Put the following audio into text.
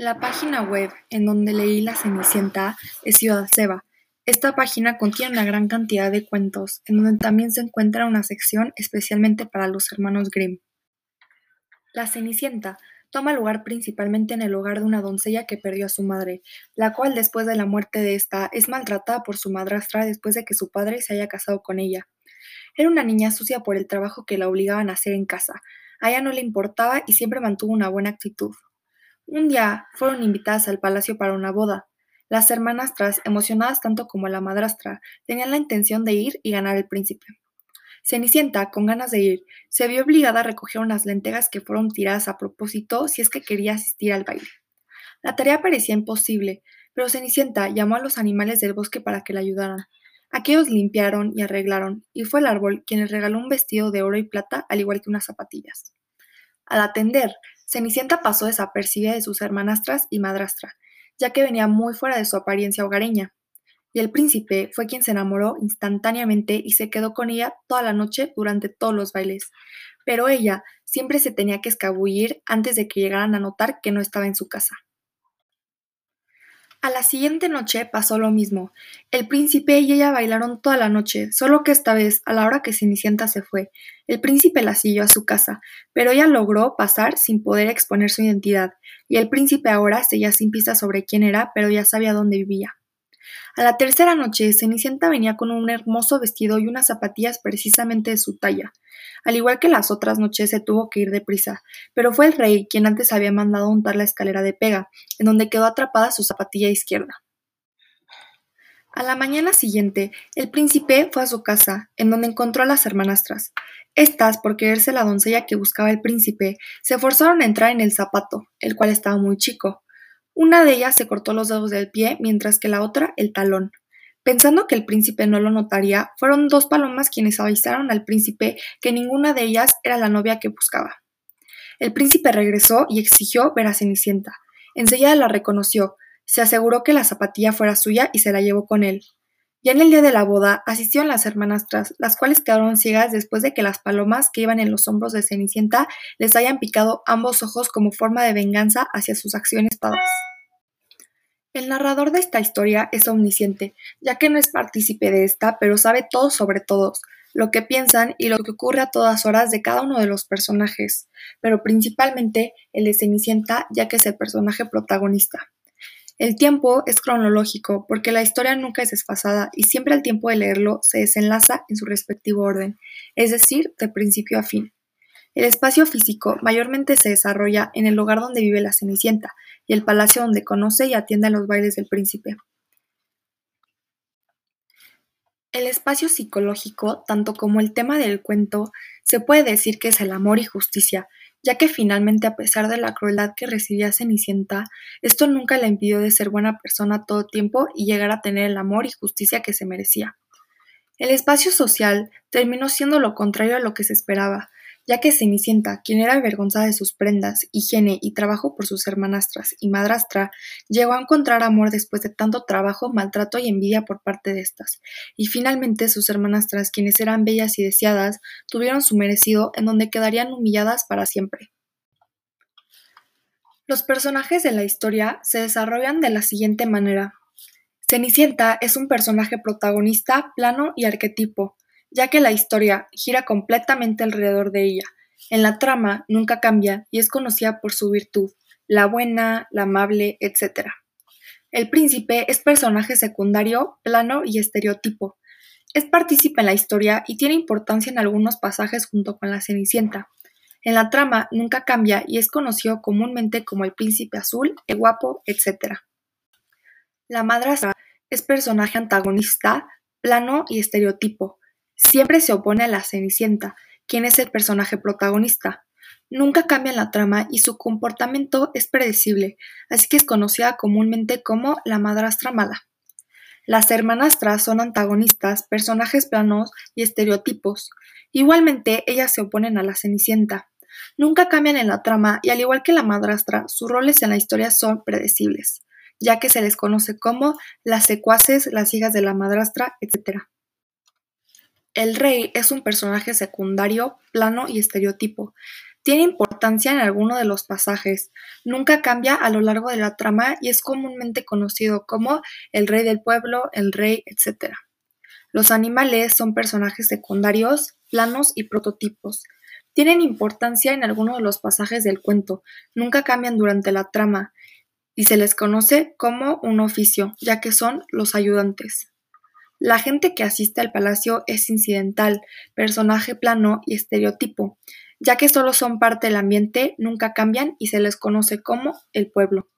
La página web en donde leí La Cenicienta es Ciudad Seba. Esta página contiene una gran cantidad de cuentos, en donde también se encuentra una sección especialmente para los hermanos Grimm. La Cenicienta toma lugar principalmente en el hogar de una doncella que perdió a su madre, la cual después de la muerte de esta es maltratada por su madrastra después de que su padre se haya casado con ella. Era una niña sucia por el trabajo que la obligaban a hacer en casa. A ella no le importaba y siempre mantuvo una buena actitud. Un día fueron invitadas al palacio para una boda. Las hermanastras, emocionadas tanto como la madrastra, tenían la intención de ir y ganar el príncipe. Cenicienta, con ganas de ir, se vio obligada a recoger unas lentejas que fueron tiradas a propósito si es que quería asistir al baile. La tarea parecía imposible, pero Cenicienta llamó a los animales del bosque para que la ayudaran. Aquellos limpiaron y arreglaron, y fue el árbol quien les regaló un vestido de oro y plata, al igual que unas zapatillas. Al atender, Cenicienta pasó desapercibida de sus hermanastras y madrastra, ya que venía muy fuera de su apariencia hogareña. Y el príncipe fue quien se enamoró instantáneamente y se quedó con ella toda la noche durante todos los bailes. Pero ella siempre se tenía que escabullir antes de que llegaran a notar que no estaba en su casa. A la siguiente noche pasó lo mismo. El príncipe y ella bailaron toda la noche, solo que esta vez, a la hora que Cenicienta se fue, el príncipe la siguió a su casa, pero ella logró pasar sin poder exponer su identidad, y el príncipe ahora seguía sin pistas sobre quién era, pero ya sabía dónde vivía. A la tercera noche, Cenicienta venía con un hermoso vestido y unas zapatillas precisamente de su talla. Al igual que las otras noches, se tuvo que ir deprisa, pero fue el rey quien antes había mandado untar la escalera de pega, en donde quedó atrapada su zapatilla izquierda. A la mañana siguiente, el príncipe fue a su casa, en donde encontró a las hermanastras. Estas, por quererse la doncella que buscaba el príncipe, se forzaron a entrar en el zapato, el cual estaba muy chico. Una de ellas se cortó los dedos del pie, mientras que la otra el talón. Pensando que el príncipe no lo notaría, fueron dos palomas quienes avisaron al príncipe que ninguna de ellas era la novia que buscaba. El príncipe regresó y exigió ver a Cenicienta. Enseguida la reconoció, se aseguró que la zapatilla fuera suya y se la llevó con él. Ya en el día de la boda asistieron las hermanastras, las cuales quedaron ciegas después de que las palomas que iban en los hombros de Cenicienta les hayan picado ambos ojos como forma de venganza hacia sus acciones pasadas. El narrador de esta historia es omnisciente, ya que no es partícipe de esta, pero sabe todo sobre todos, lo que piensan y lo que ocurre a todas horas de cada uno de los personajes, pero principalmente el de Cenicienta, ya que es el personaje protagonista. El tiempo es cronológico porque la historia nunca es desfasada y siempre al tiempo de leerlo se desenlaza en su respectivo orden, es decir, de principio a fin. El espacio físico mayormente se desarrolla en el lugar donde vive la Cenicienta y el palacio donde conoce y atiende a los bailes del príncipe. El espacio psicológico, tanto como el tema del cuento, se puede decir que es el amor y justicia, ya que finalmente a pesar de la crueldad que recibía Cenicienta, esto nunca la impidió de ser buena persona todo tiempo y llegar a tener el amor y justicia que se merecía. El espacio social terminó siendo lo contrario a lo que se esperaba, ya que Cenicienta, quien era avergonzada de sus prendas, higiene y trabajo por sus hermanastras y madrastra, llegó a encontrar amor después de tanto trabajo, maltrato y envidia por parte de estas, y finalmente sus hermanastras, quienes eran bellas y deseadas, tuvieron su merecido en donde quedarían humilladas para siempre. Los personajes de la historia se desarrollan de la siguiente manera. Cenicienta es un personaje protagonista, plano y arquetipo, ya que la historia gira completamente alrededor de ella. En la trama nunca cambia y es conocida por su virtud, la buena, la amable, etc. El príncipe es personaje secundario, plano y estereotipo. Es partícipe en la historia y tiene importancia en algunos pasajes junto con la Cenicienta. En la trama nunca cambia y es conocido comúnmente como el príncipe azul, el guapo, etc. La madrastra es personaje antagonista, plano y estereotipo. Siempre se opone a la Cenicienta, quien es el personaje protagonista. Nunca cambia la trama y su comportamiento es predecible, así que es conocida comúnmente como la madrastra mala. Las hermanastras son antagonistas, personajes planos y estereotipos. Igualmente, ellas se oponen a la Cenicienta. Nunca cambian en la trama y al igual que la madrastra, sus roles en la historia son predecibles, ya que se les conoce como las secuaces, las hijas de la madrastra, etc. El rey es un personaje secundario, plano y estereotipo. Tiene importancia en alguno de los pasajes, nunca cambia a lo largo de la trama y es comúnmente conocido como el rey del pueblo, el rey, etc. Los animales son personajes secundarios, planos y prototipos. Tienen importancia en alguno de los pasajes del cuento, nunca cambian durante la trama, y se les conoce como un oficio, ya que son los ayudantes. La gente que asiste al palacio es incidental, personaje plano y estereotipo, ya que solo son parte del ambiente, nunca cambian y se les conoce como el pueblo.